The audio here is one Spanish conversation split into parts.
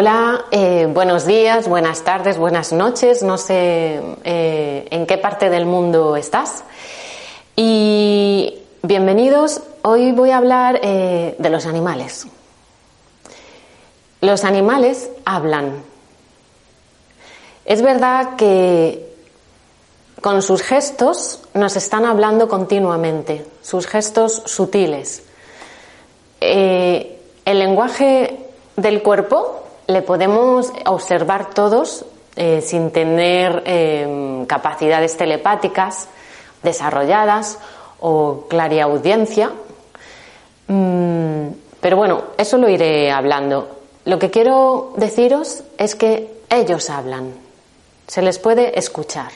Hola, eh, buenos días, buenas tardes, buenas noches. No sé eh, en qué parte del mundo estás. Y bienvenidos. Hoy voy a hablar eh, de los animales. Los animales hablan. Es verdad que con sus gestos nos están hablando continuamente, sus gestos sutiles. el lenguaje del cuerpo le podemos observar todos eh, sin tener eh, capacidades telepáticas desarrolladas o clariaudiencia. Mm, pero bueno, eso lo iré hablando. Lo que quiero deciros es que ellos hablan, se les puede escuchar.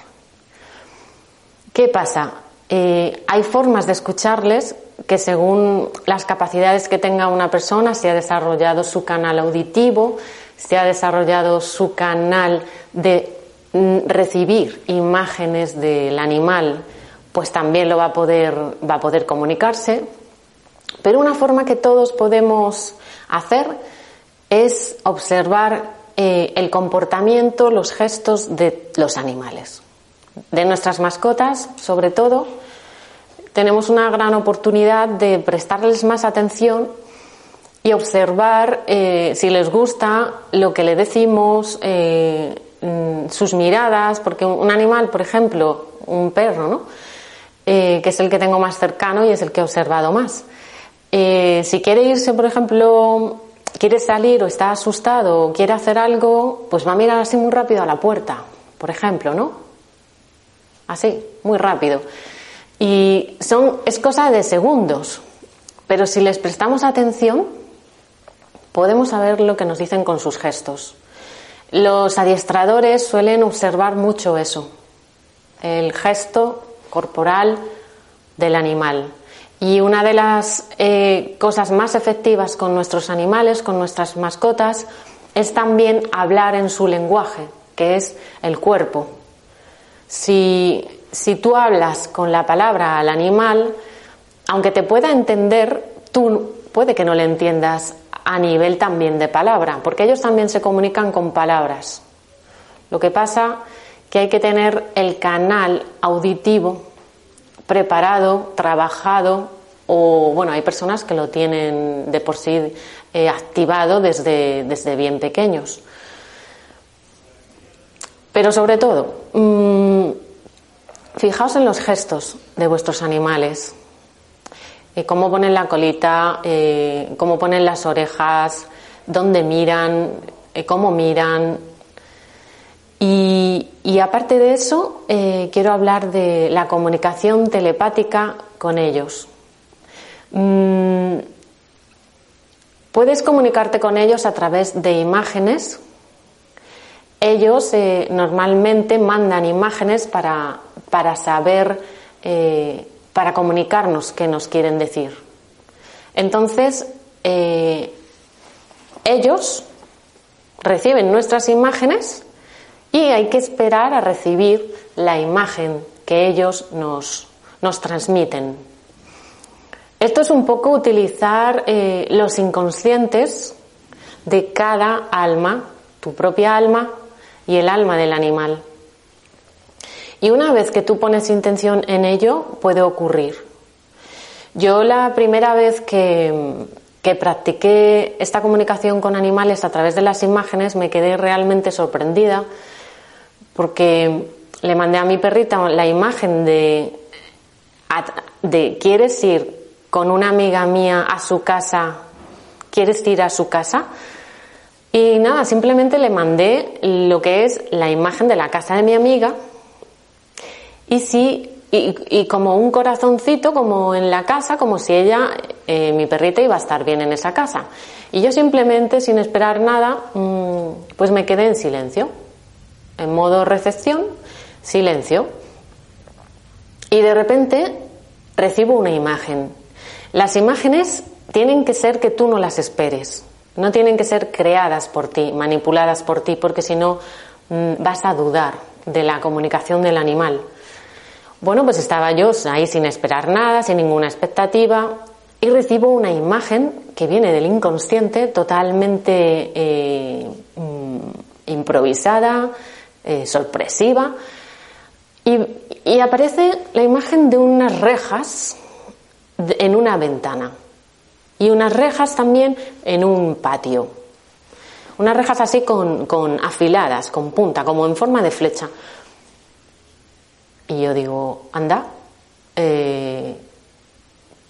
¿Qué pasa? Eh, hay formas de escucharles que según las capacidades que tenga una persona, se ha desarrollado su canal auditivo, se ha desarrollado su canal de mm, recibir imágenes del animal, pues también lo va a poder, va a poder comunicarse. Pero una forma que todos podemos hacer es observar eh, el comportamiento, los gestos de los animales. De nuestras mascotas, sobre todo, tenemos una gran oportunidad de prestarles más atención y observar eh, si les gusta lo que le decimos, eh, mm, sus miradas, porque un animal, por ejemplo, un perro, ¿no? Eh, que es el que tengo más cercano y es el que he observado más. si quiere irse, por ejemplo, quiere salir o está asustado o quiere hacer algo, pues va a mirar así muy rápido a la puerta, por ejemplo, ¿no? Así, muy rápido. Y son, es cosa de segundos. Pero si les prestamos atención, podemos saber lo que nos dicen con sus gestos. Los adiestradores suelen observar mucho eso, el gesto corporal del animal. Y una de las eh, cosas más efectivas con nuestros animales, con nuestras mascotas, es también hablar en su lenguaje, que es el cuerpo. Si, si tú hablas con la palabra al animal, aunque te pueda entender, tú puede que no le entiendas a nivel también de palabra, porque ellos también se comunican con palabras. Lo que pasa que hay que tener el canal auditivo preparado, trabajado, o bueno, hay personas que lo tienen de por sí eh, activado desde, desde bien pequeños. Pero sobre todo, mmm, fijaos en los gestos de vuestros animales, eh, cómo ponen la colita, eh, cómo ponen las orejas, dónde miran, eh, cómo miran. Y, aparte de eso, quiero hablar de la comunicación telepática con ellos. Mm, puedes comunicarte con ellos a través de imágenes. Ellos normalmente mandan imágenes para, para saber para comunicarnos qué nos quieren decir. Entonces, eh, ellos reciben nuestras imágenes y hay que esperar a recibir la imagen que ellos nos, nos transmiten. Esto es un poco utilizar eh, los inconscientes de cada alma, tu propia alma y el alma del animal. Y una vez que tú pones intención en ello, puede ocurrir. Yo la primera vez que, practiqué esta comunicación con animales a través de las imágenes me quedé realmente sorprendida porque le mandé a mi perrita la imagen de, de ¿quieres ir con una amiga mía a su casa? ¿Quieres ir a su casa? Y nada, simplemente le mandé lo que es la imagen de la casa de mi amiga y si y, como un corazoncito, como en la casa, como si ella, eh, mi perrita, iba a estar bien en esa casa. Y yo simplemente, sin esperar nada, mm, pues me quedé en silencio, en modo recepción, silencio. Y de repente recibo una imagen. Las imágenes tienen que ser que tú no las esperes, no tienen que ser creadas por ti, manipuladas por ti, porque si no mm, vas a dudar de la comunicación del animal. Bueno, pues estaba yo ahí sin esperar nada, sin ninguna expectativa, y recibo una imagen que viene del inconsciente totalmente eh, mm, improvisada, eh, sorpresiva, y, aparece la imagen de unas rejas en una ventana y unas rejas también en un patio. Unas rejas así con, con afiladas, con punta, como en forma de flecha. Y yo digo, anda, eh,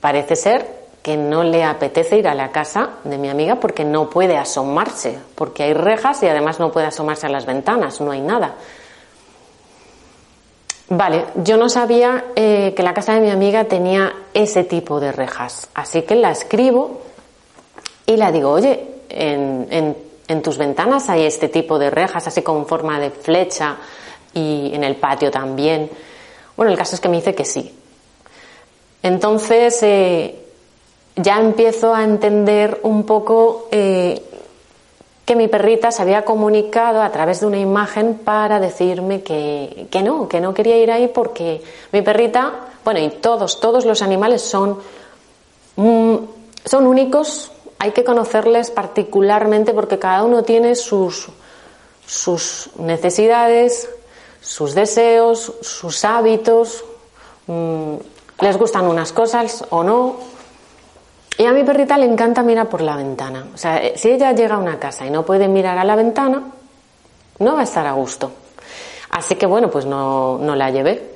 parece ser que no le apetece ir a la casa de mi amiga porque no puede asomarse, porque hay rejas y además no puede asomarse a las ventanas, no hay nada. Vale, yo no sabía eh, que la casa de mi amiga tenía ese tipo de rejas, así que la escribo y la digo, oye, en, en tus ventanas hay este tipo de rejas, así con forma de flecha, y en el patio también. Bueno, el caso es que me dice que sí. Entonces eh, ya empiezo a entender un poco eh, que mi perrita se había comunicado a través de una imagen para decirme que, que, no, que no quería ir ahí porque mi perrita, bueno, y todos, todos los animales son, mm, son únicos, hay que conocerles particularmente porque cada uno tiene sus, sus necesidades, sus deseos, sus hábitos, mm, les gustan unas cosas o no. Y a mi perrita le encanta mirar por la ventana. O sea, eh, si ella llega a una casa y no puede mirar a la ventana, no va a estar a gusto. Así que bueno, pues no, la llevé.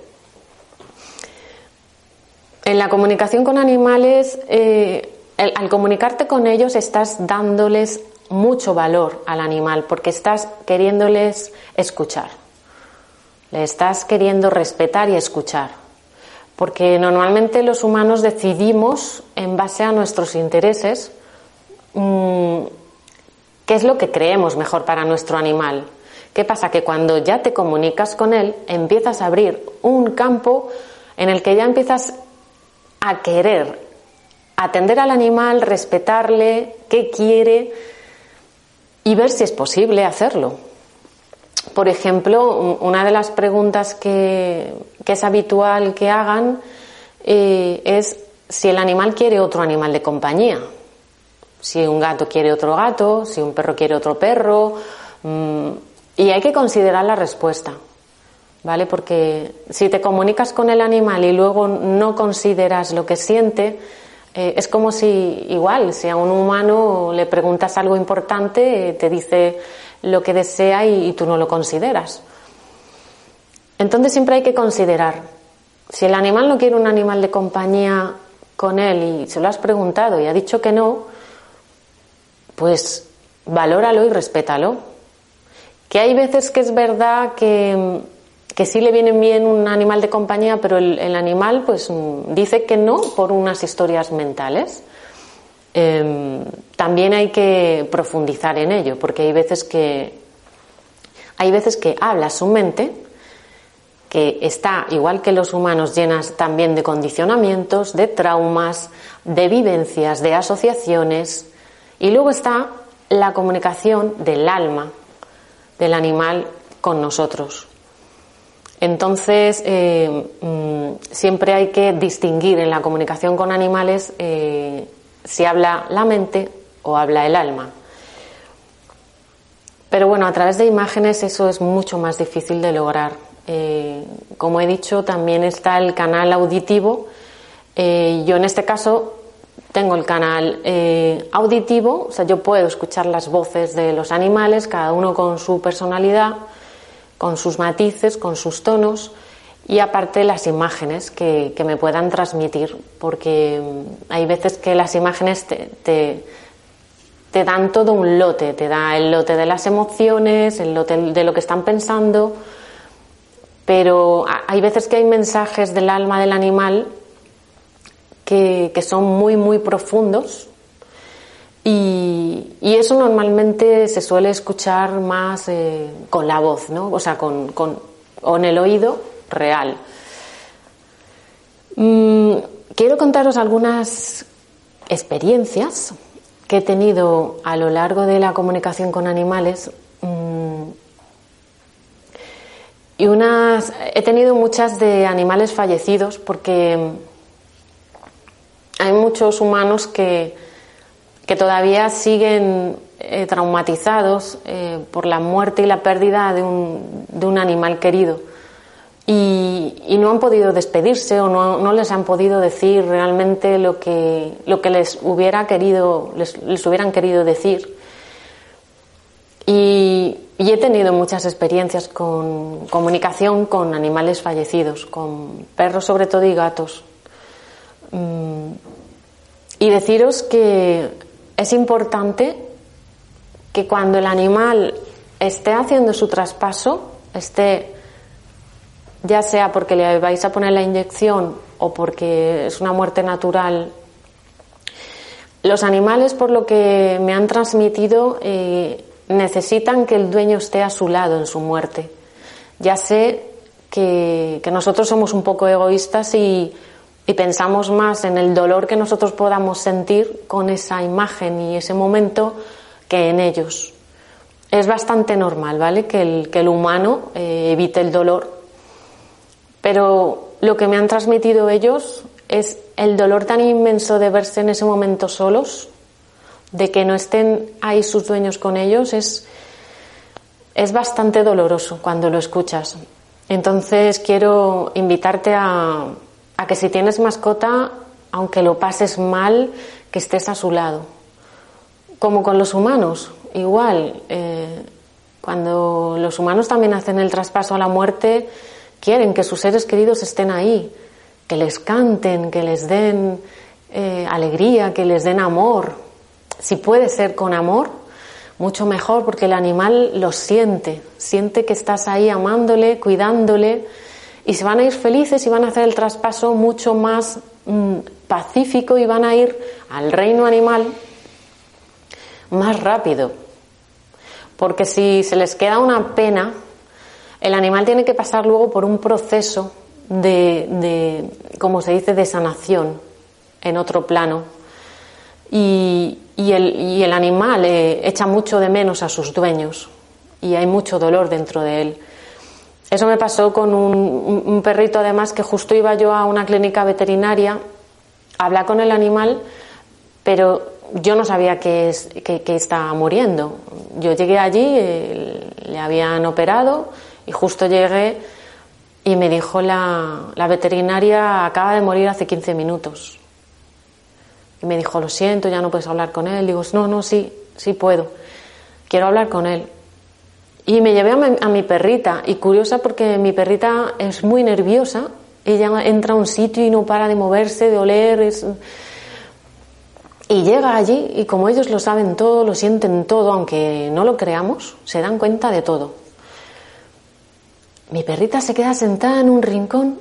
En la comunicación con animales, eh, al comunicarte con ellos estás dándoles mucho valor al animal porque estás queriéndoles escuchar. Le estás queriendo respetar y escuchar. Porque normalmente los humanos decidimos en base a nuestros intereses mm, qué es lo que creemos mejor para nuestro animal. ¿Qué pasa? Que cuando ya te comunicas con él, empiezas a abrir un campo en el que ya empiezas a querer atender al animal, respetarle, qué quiere y ver si es posible hacerlo. Por ejemplo, una de las preguntas que, es habitual que hagan eh, es si el animal quiere otro animal de compañía. Si un gato quiere otro gato, si un perro quiere otro perro. Mm, y hay que considerar la respuesta. ¿Vale? Porque si te comunicas con el animal y luego no consideras lo que siente, eh, es como si, igual, si a un humano le preguntas algo importante, te dice lo que desea y, tú no lo consideras. Entonces siempre hay que considerar, si el animal no quiere un animal de compañía con él y se lo has preguntado y ha dicho que no, pues valóralo y respétalo. Que hay veces que es verdad que, que sí le viene bien un animal de compañía, pero el, el animal pues dice que no por unas historias mentales. Em, también hay que profundizar en ello, porque hay veces que hay veces que habla su mente, que está, igual que los humanos, llenas también de condicionamientos, de traumas, de vivencias, de asociaciones, y luego está la comunicación del alma del animal con nosotros. Entonces, eh, mm, siempre hay que distinguir en la comunicación con animales eh, si habla la mente o habla el alma. Pero bueno, a través de imágenes eso es mucho más difícil de lograr. Eh, como he dicho, también está el canal auditivo. Eh, yo en este caso tengo el canal eh, auditivo, o sea, yo puedo escuchar las voces de los animales, cada uno con su personalidad, con sus matices, con sus tonos y aparte las imágenes que, me puedan transmitir, porque hay veces que las imágenes te, te, dan todo un lote, te da el lote de las emociones, el lote de lo que están pensando, pero hay veces que hay mensajes del alma del animal que, son muy, muy profundos y, eso normalmente se suele escuchar más eh, con la voz, ¿no? O sea, con, con, o en el oído real. Mm, quiero contaros algunas experiencias que he tenido a lo largo de la comunicación con animales. Mm, y unas, he tenido muchas de animales fallecidos porque hay muchos humanos que, que todavía siguen eh, traumatizados eh, por la muerte y la pérdida de un, de un animal querido y, no han podido despedirse o no, les han podido decir realmente lo que, lo que les hubiera querido, les, hubieran querido decir. Y, he tenido muchas experiencias con comunicación con animales fallecidos, con perros sobre todo y gatos. Mm, y deciros que es importante que cuando el animal esté haciendo su traspaso, esté ya sea porque le vais a poner la inyección o porque es una muerte natural. Los animales, por lo que me han transmitido, eh, necesitan que el dueño esté a su lado en su muerte. Ya sé que, nosotros somos un poco egoístas y, y, pensamos más en el dolor que nosotros podamos sentir con esa imagen y ese momento que en ellos. Es bastante normal, ¿vale? Que el, que el humano eh, evite el dolor pero lo que me han transmitido ellos es el dolor tan inmenso de verse en ese momento solos, de que no estén ahí sus dueños con ellos, es, es bastante doloroso cuando lo escuchas. Entonces quiero invitarte a, que si tienes mascota, aunque lo pases mal, que estés a su lado. Como con los humanos, igual. Eh, cuando los humanos también hacen el traspaso a la muerte, quieren que sus seres queridos estén ahí, que les canten, que les den eh, alegría, que les den amor. Si puede ser con amor, mucho mejor porque el animal lo siente, siente que estás ahí amándole, cuidándole y se van a ir felices y van a hacer el traspaso mucho más mm, pacífico y van a ir al reino animal más rápido. Porque si se les queda una pena, el animal tiene que pasar luego por un proceso de, como se dice, de sanación en otro plano. Y, el, animal eh, echa mucho de menos a sus dueños y hay mucho dolor dentro de él. Eso me pasó con un, perrito, además, que justo iba yo a una clínica veterinaria a hablar con el animal, pero yo no sabía que, estaba muriendo. Yo llegué allí, eh, le habían operado, y justo llegué y me dijo la, veterinaria, acaba de morir hace 15 minutos. Y me dijo, lo siento, ya no puedes hablar con él. Digo, no, no, sí, sí puedo. Quiero hablar con él. Y me llevé a mi, perrita, y curiosa porque mi perrita es muy nerviosa. Ella entra a un sitio y no para de moverse, de oler. Y llega allí y como ellos lo saben todo, lo sienten todo, aunque no lo creamos, se dan cuenta de todo. Mi perrita se queda sentada en un rincón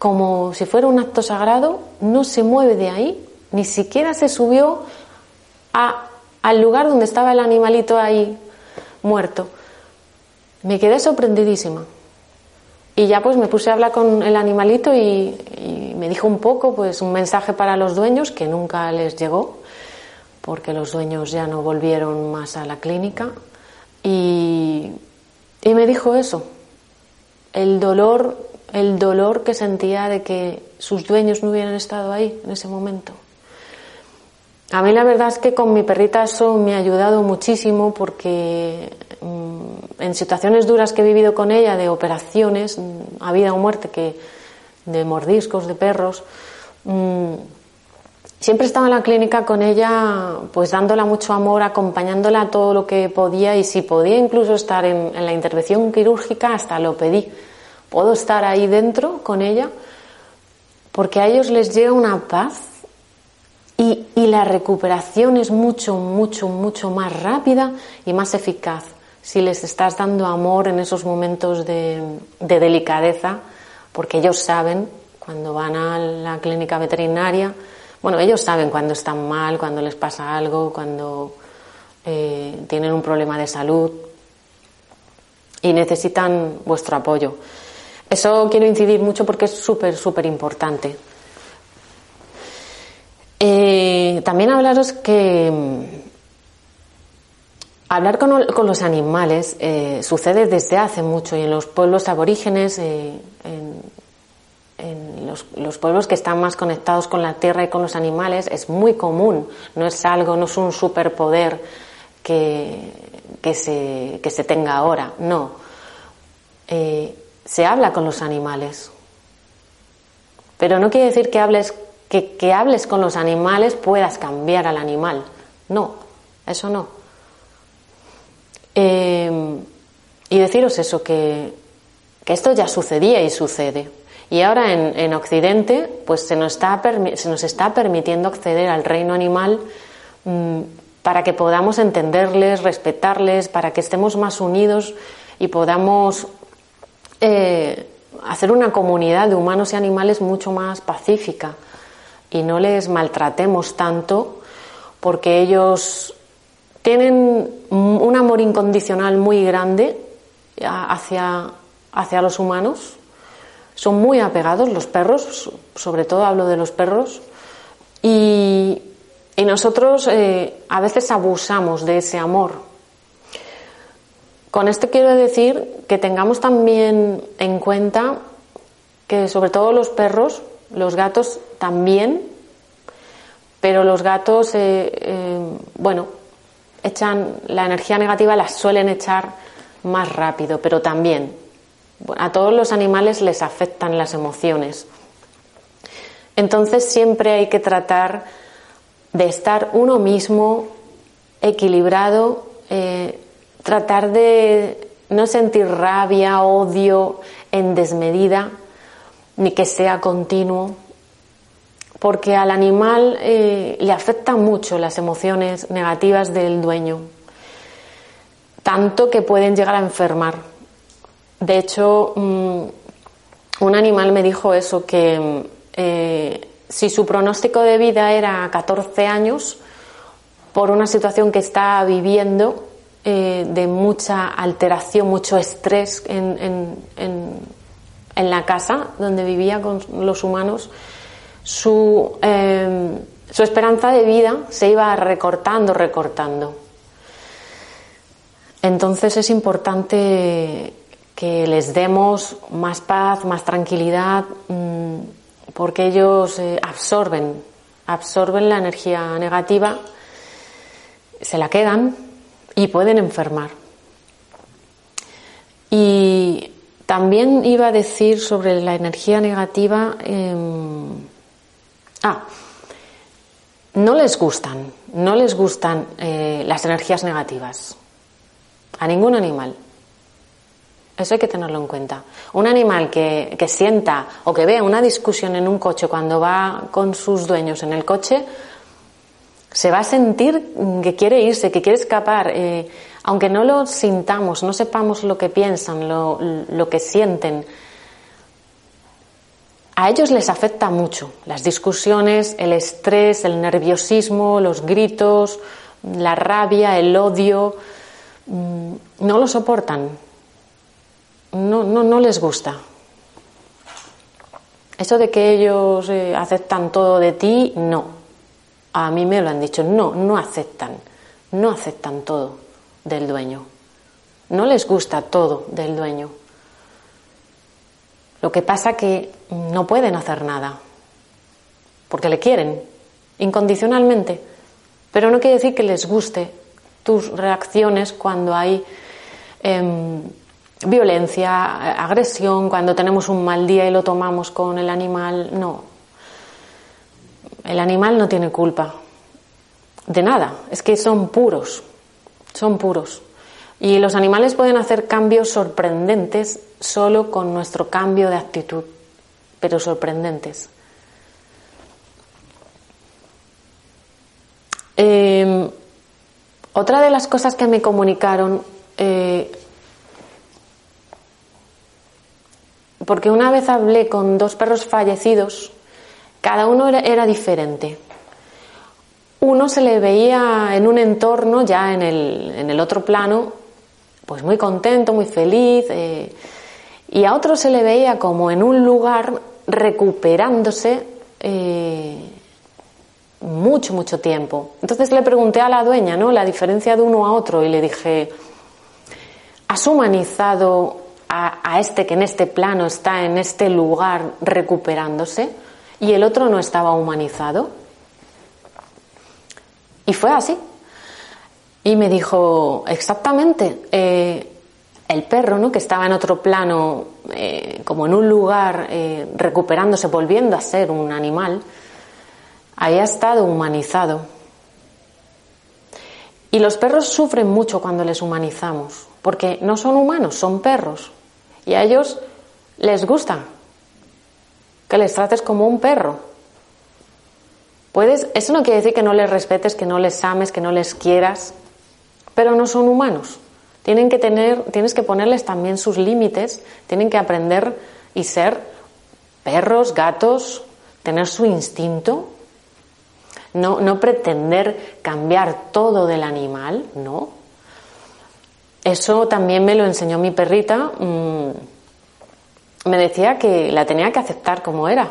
como si fuera un acto sagrado, no se mueve de ahí, ni siquiera se subió al lugar donde estaba el animalito ahí muerto. Me quedé sorprendidísima. Y ya pues me puse a hablar con el animalito y, y, me dijo un poco, pues un mensaje para los dueños que nunca les llegó, porque los dueños ya no volvieron más a la clínica. Y, y me dijo eso, el dolor, el dolor que sentía de que sus dueños no hubieran estado ahí en ese momento. A mí la verdad es que con mi perrita eso me ha ayudado muchísimo porque mm, en situaciones duras que he vivido con ella, de operaciones, a vida o muerte, que de mordiscos de perros, mm, siempre estaba en la clínica con ella, pues dándola mucho amor, acompañándola todo lo que podía y si podía incluso estar en, la intervención quirúrgica, hasta lo pedí. Puedo estar ahí dentro con ella porque a ellos les llega una paz y, la recuperación es mucho, mucho, mucho más rápida y más eficaz. si les estás dando amor en esos momentos de, delicadeza, porque ellos saben cuando van a la clínica veterinaria, bueno, ellos saben cuando están mal, cuando les pasa algo, cuando eh, tienen un problema de salud y necesitan vuestro apoyo. Eso quiero incidir mucho porque es súper, súper importante. Eh, también hablaros que mm, hablar con, los animales eh, sucede desde hace mucho y en los pueblos aborígenes, en, los, pueblos que están más conectados con la tierra y con los animales, es muy común, no es algo, no es un superpoder que, que, se, que se tenga ahora, no. se habla con los animales. Pero no quiere decir que hables que, hables con los animales puedas cambiar al animal. No, eso no. Em, y deciros eso, que, esto ya sucedía y sucede. Y ahora en, Occidente, pues se nos, está, se nos está permitiendo acceder al reino animal mm, para que podamos entenderles, respetarles, para que estemos más unidos y podamos eh, hacer una comunidad de humanos y animales mucho más pacífica y no les maltratemos tanto porque ellos tienen un amor incondicional muy grande hacia, hacia los humanos. Son muy apegados los perros, sobre todo hablo de los perros, y, nosotros eh, a veces abusamos de ese amor. Con esto quiero decir que tengamos también en cuenta que sobre todo los perros los gatos también, pero los gatos, eh, eh, bueno, echan la energía negativa, la suelen echar más rápido, pero también a todos los animales les afectan las emociones. Entonces siempre hay que tratar de estar uno mismo equilibrado, eh, tratar de no sentir rabia, odio en desmedida, ni que sea continuo, porque al animal eh, le afectan mucho las emociones negativas del dueño, tanto que pueden llegar a enfermar. De hecho, mm, un animal me dijo eso, que eh, si su pronóstico de vida era 14 años, por una situación que está viviendo eh, de mucha alteración, mucho estrés en, en la casa donde vivía con los humanos, su, em, su esperanza de vida se iba recortando, recortando. Entonces es importante que les demos más paz, más tranquilidad, mm, porque ellos eh, absorben, absorben la energía negativa, se la quedan y pueden enfermar. Y también iba a decir sobre la energía negativa. Em, ah, no les gustan, no les gustan eh, las energías negativas. A ningún animal. Eso hay que tenerlo en cuenta. Un animal que, que, sienta o que vea una discusión en un coche cuando va con sus dueños en el coche, se va a sentir que quiere irse, que quiere escapar. Eh, aunque no lo sintamos, no sepamos lo que piensan, lo, que sienten, a ellos les afecta mucho las discusiones, el estrés, el nerviosismo, los gritos, la rabia, el odio. Mm, no lo soportan. No, no, no les gusta. Eso de que ellos eh, aceptan todo de ti, no. A mí me lo han dicho, no, no aceptan. No aceptan todo del dueño. No les gusta todo del dueño. Lo que pasa que no pueden hacer nada, porque le quieren, incondicionalmente. Pero no quiere decir que les guste tus reacciones cuando hay em, violencia, agresión, cuando tenemos un mal día y lo tomamos con el animal. No. El animal no tiene culpa de nada, es que son puros son puros. Y los animales pueden hacer cambios sorprendentes solo con nuestro cambio de actitud, pero sorprendentes. Em, otra de las cosas que me comunicaron eh, porque una vez hablé con dos perros fallecidos, cada uno era, diferente. Uno se le veía en un entorno, ya en el, otro plano, pues muy contento, muy feliz, eh, y a otro se le veía como en un lugar recuperándose eh, mucho, mucho tiempo. Entonces le pregunté a la dueña, ¿no? La diferencia de uno a otro y le dije, ¿has humanizado a, este que en este plano está en este lugar recuperándose y el otro no estaba humanizado? Y fue así. Y me dijo, exactamente, eh, el perro, ¿no? que estaba en otro plano, eh, como en un lugar, eh, recuperándose, volviendo a ser un animal, había estado humanizado. Y los perros sufren mucho cuando les humanizamos, porque no son humanos, son perros. Y a ellos les gusta que les trates como un perro. Puedes, eso no quiere decir que no les respetes, que no les ames, que no les quieras, pero no son humanos. Tienen que tener, tienes que ponerles también sus límites, tienen que aprender y ser perros, gatos, tener su instinto, no, no pretender cambiar todo del animal, no. Eso también me lo enseñó mi perrita. Mm, me decía que la tenía que aceptar como era.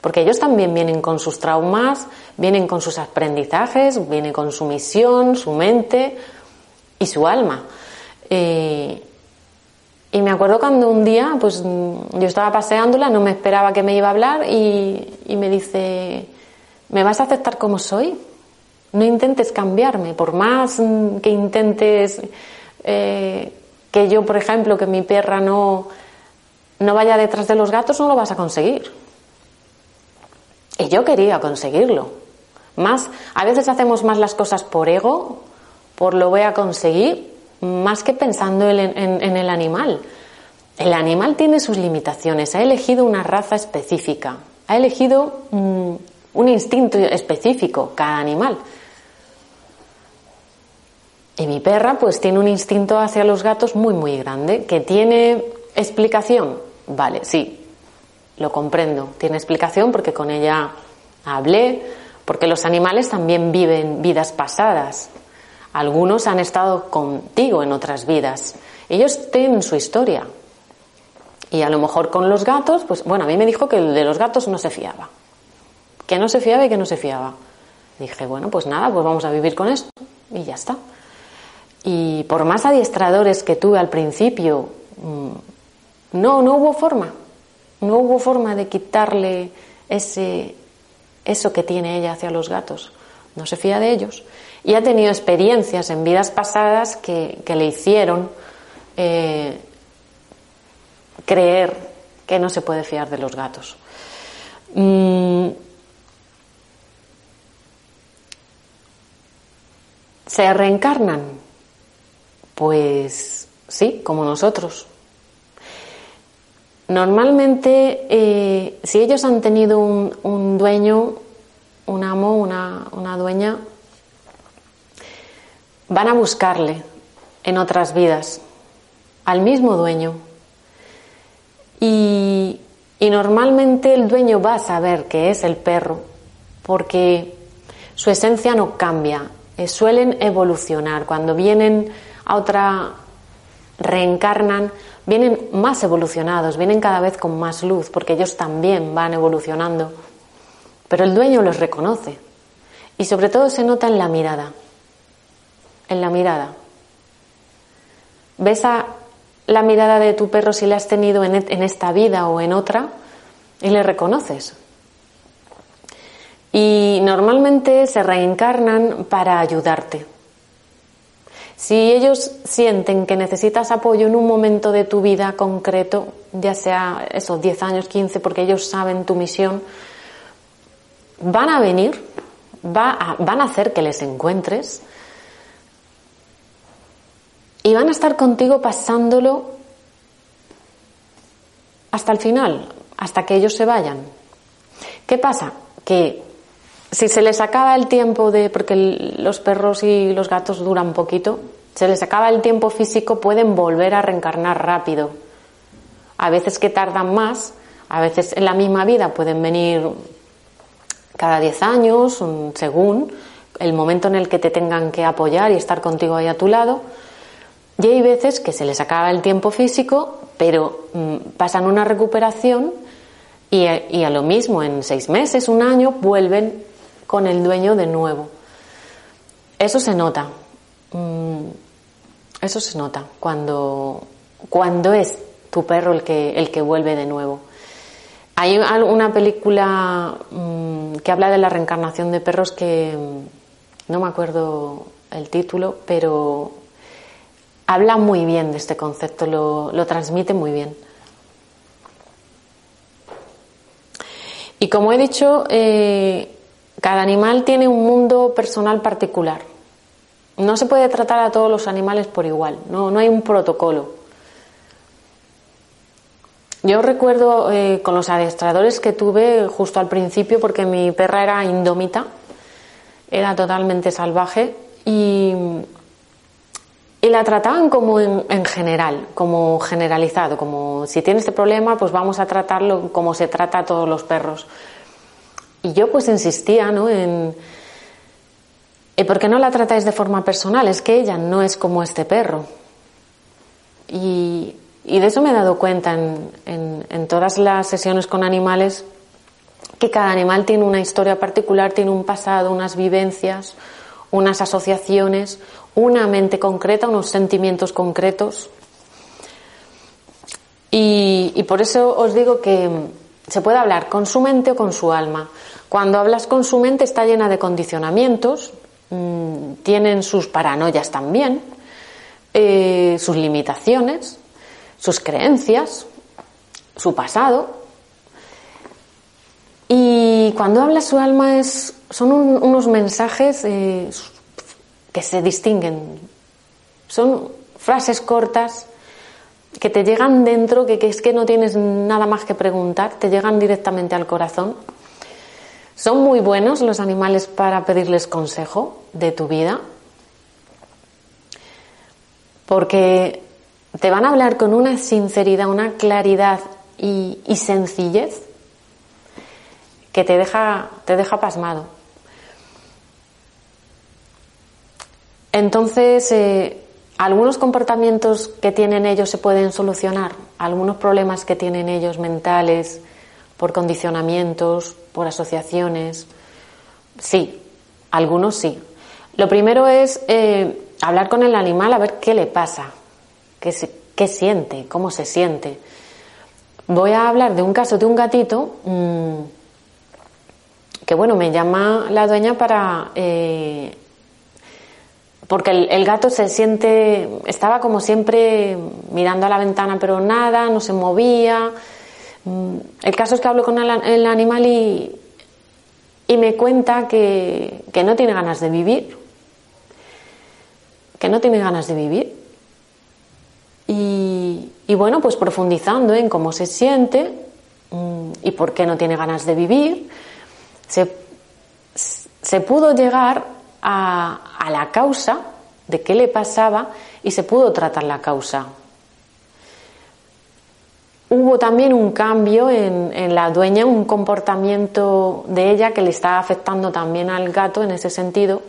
Porque ellos también vienen con sus traumas, vienen con sus aprendizajes, vienen con su misión, su mente y su alma. Eh, y me acuerdo cuando un día, pues yo estaba paseándola, no me esperaba que me iba a hablar y, y me dice, ¿Me vas a aceptar como soy? No intentes cambiarme, por más que intentes eh, que yo, por ejemplo, que mi perra no, no vaya detrás de los gatos, no lo vas a conseguir. Y yo quería conseguirlo. Más, a veces hacemos más las cosas por ego, por lo voy a conseguir, más que pensando en, el animal. El animal tiene sus limitaciones, ha elegido una raza específica, ha elegido un instinto específico, cada animal. Y mi perra pues tiene un instinto hacia los gatos muy muy grande, que tiene explicación. Vale, sí, lo comprendo. Tiene explicación porque con ella hablé, porque los animales también viven vidas pasadas. Algunos han estado contigo en otras vidas. Ellos tienen su historia. Y a lo mejor con los gatos, pues bueno, a mí me dijo que el de los gatos no se fiaba que no se fiaba y que no se fiaba. Dije, bueno, pues nada, pues vamos a vivir con esto y ya está. Y por más adiestradores que tuve al principio, mm, no, no hubo forma, no hubo forma de quitarle ese, eso que tiene ella hacia los gatos. No se fía de ellos. Y ha tenido experiencias en vidas pasadas que, le hicieron eh, creer que no se puede fiar de los gatos. Mm, ¿Se reencarnan? Pues sí, como nosotros. Normalmente, eh, si ellos han tenido un, dueño, un amo, una, dueña, van a buscarle en otras vidas al mismo dueño. Y, y, normalmente el dueño va a saber que es el perro, porque su esencia no cambia, eh, suelen evolucionar. Cuando vienen a otra, reencarnan, vienen más evolucionados, vienen cada vez con más luz, porque ellos también van evolucionando. Pero el dueño los reconoce. Y sobre todo se nota en la mirada. En la mirada. ¿Ves a la mirada de tu perro si la has tenido en e, esta vida o en otra? Y le reconoces. Y normalmente se reencarnan para ayudarte. Si ellos sienten que necesitas apoyo en un momento de tu vida concreto, ya sea esos 10 años, 15, porque ellos saben tu misión, van a venir, van a hacer que les encuentres y van a estar contigo pasándolo hasta el final, hasta que ellos se vayan. ¿Qué pasa? Que si se les acaba el tiempo de, porque los perros y los gatos duran poquito, se les acaba el tiempo físico, pueden volver a reencarnar rápido. A veces que tardan más, a veces en la misma vida pueden venir cada 10 años, según el momento en el que te tengan que apoyar y estar contigo ahí a tu lado. Y hay veces que se les acaba el tiempo físico, pero mm, pasan una recuperación y, a lo mismo en seis meses, un año, vuelven con el dueño de nuevo. Eso se nota. Mm, eso se nota cuando, cuando es tu perro el que, el que vuelve de nuevo. Hay una película mm, que habla de la reencarnación de perros que mm, no me acuerdo el título, pero habla muy bien de este concepto, lo, transmite muy bien. Y como he dicho, eh, cada animal tiene un mundo personal particular. No se puede tratar a todos los animales por igual, no, no hay un protocolo. Yo recuerdo eh, con los adiestradores que tuve justo al principio, porque mi perra era indómita, era totalmente salvaje y, y la trataban como en, general, como generalizado, como si tiene este problema, pues vamos a tratarlo como se trata a todos los perros. Y yo pues insistía, ¿no? En, ¿por qué no la tratáis de forma personal? Es que ella no es como este perro. Y y de eso me he dado cuenta en, todas las sesiones con animales, que cada animal tiene una historia particular, tiene un pasado, unas vivencias, unas asociaciones, una mente concreta, unos sentimientos concretos. Y, y, por eso os digo que se puede hablar con su mente o con su alma. Cuando hablas con su mente está llena de condicionamientos, mm, tienen sus paranoias también, eh, sus limitaciones, sus creencias, su pasado. Y cuando habla su alma es, son unos mensajes eh, que se distinguen. Son frases cortas que te llegan dentro, que, que es que no tienes nada más que preguntar, te llegan directamente al corazón. Son muy buenos los animales para pedirles consejo de tu vida, porque te van a hablar con una sinceridad, una claridad y, sencillez que te deja, te deja pasmado. Entonces, eh, algunos comportamientos que tienen ellos se pueden solucionar, algunos problemas que tienen ellos mentales, por condicionamientos, por asociaciones, sí, algunos sí. Lo primero es eh, hablar con el animal a ver qué le pasa, qué, siente, cómo se siente. Voy a hablar de un caso de un gatito mm, que, bueno, me llama la dueña para... Eh, porque el, gato se siente, estaba como siempre mirando a la ventana, pero nada, no se movía. Mm, el caso es que hablo con el, animal y, y me cuenta que, que no tiene ganas de vivir, que no tiene ganas de vivir. Y, bueno, pues profundizando en cómo se siente mm, y por qué no tiene ganas de vivir, se, pudo llegar a, la causa de qué le pasaba y se pudo tratar la causa. Hubo también un cambio en, en, la dueña, un comportamiento de ella que le estaba afectando también al gato en ese sentido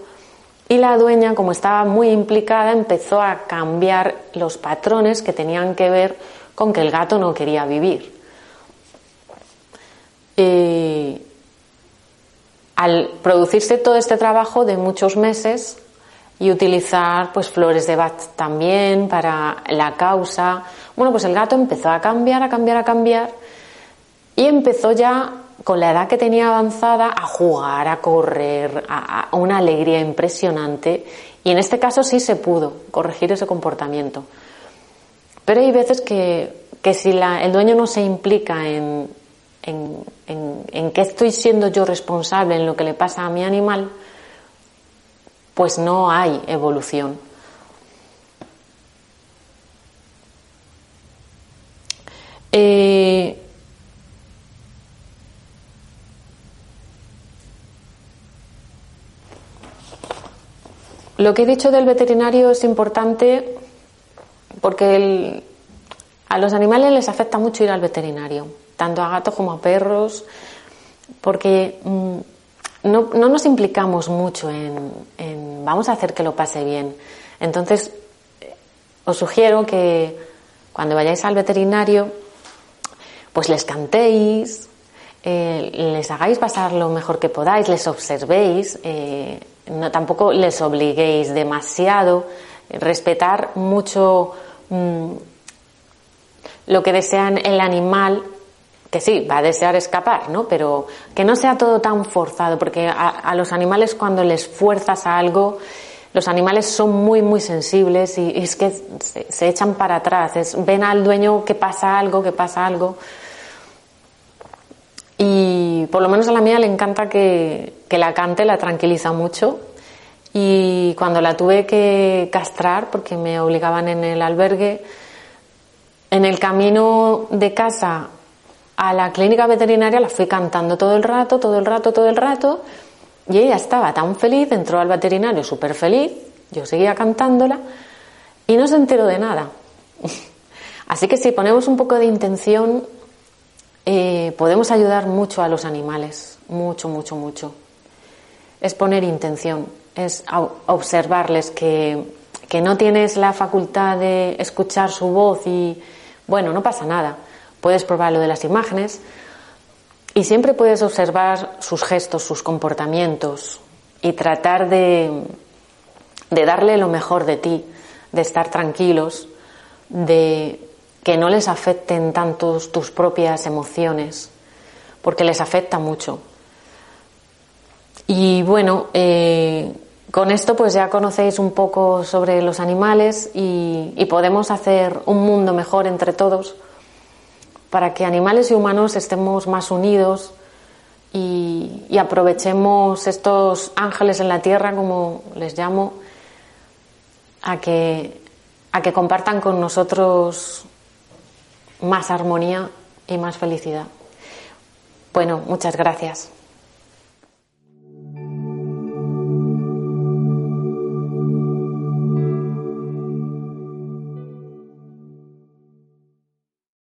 y la dueña, como estaba muy implicada, empezó a cambiar los patrones que tenían que ver con que el gato no quería vivir. al producirse todo este trabajo de muchos meses y utilizar pues flores de Bach también para la causa, bueno, pues el gato empezó a cambiar, a cambiar, a cambiar y empezó ya con la edad que tenía avanzada a jugar, a correr, a, una alegría impresionante y en este caso sí se pudo corregir ese comportamiento. Pero hay veces que, si el dueño no se implica en, en, en, qué estoy siendo yo responsable en lo que le pasa a mi animal, pues no hay evolución. Eh, lo que he dicho del veterinario es importante porque a los animales les afecta mucho ir al veterinario, tanto a gatos como a perros, porque mm, no, nos implicamos mucho en, vamos a hacer que lo pase bien. Entonces, os sugiero que cuando vayáis al veterinario, pues les cantéis, eh, les hagáis pasar lo mejor que podáis, les observéis, eh, no, tampoco les obliguéis demasiado, respetar mucho mm, lo que desean el animal, que sí, va a desear escapar, ¿no? Pero que no sea todo tan forzado, porque a, los animales cuando les fuerzas a algo, los animales son muy, muy sensibles y, es que se, echan para atrás, ven al dueño que pasa algo, que pasa algo. Y por lo menos a la mía le encanta que, la cante, la tranquiliza mucho. Y cuando la tuve que castrar, porque me obligaban en el albergue, en el camino de casa a la clínica veterinaria la fui cantando todo el rato, todo el rato, todo el rato. Y ella estaba tan feliz, entró al veterinario súper feliz, yo seguía cantándola y no se enteró de nada. Así que si ponemos un poco de intención, eh, podemos ayudar mucho a los animales, mucho, mucho, mucho. Es poner intención, es observarles que, que no tienes la facultad de escuchar su voz y, bueno, no pasa nada. Puedes probar lo de las imágenes y siempre puedes observar sus gestos, sus comportamientos y tratar de, de darle lo mejor de ti, de estar tranquilos, de que no les afecten tanto tus propias emociones, porque les afecta mucho. Y bueno, eh, con esto pues ya conocéis un poco sobre los animales y, podemos hacer un mundo mejor entre todos para que animales y humanos estemos más unidos y, aprovechemos estos ángeles en la tierra, como les llamo, a que, a que compartan con nosotros más armonía y más felicidad. Bueno, muchas gracias.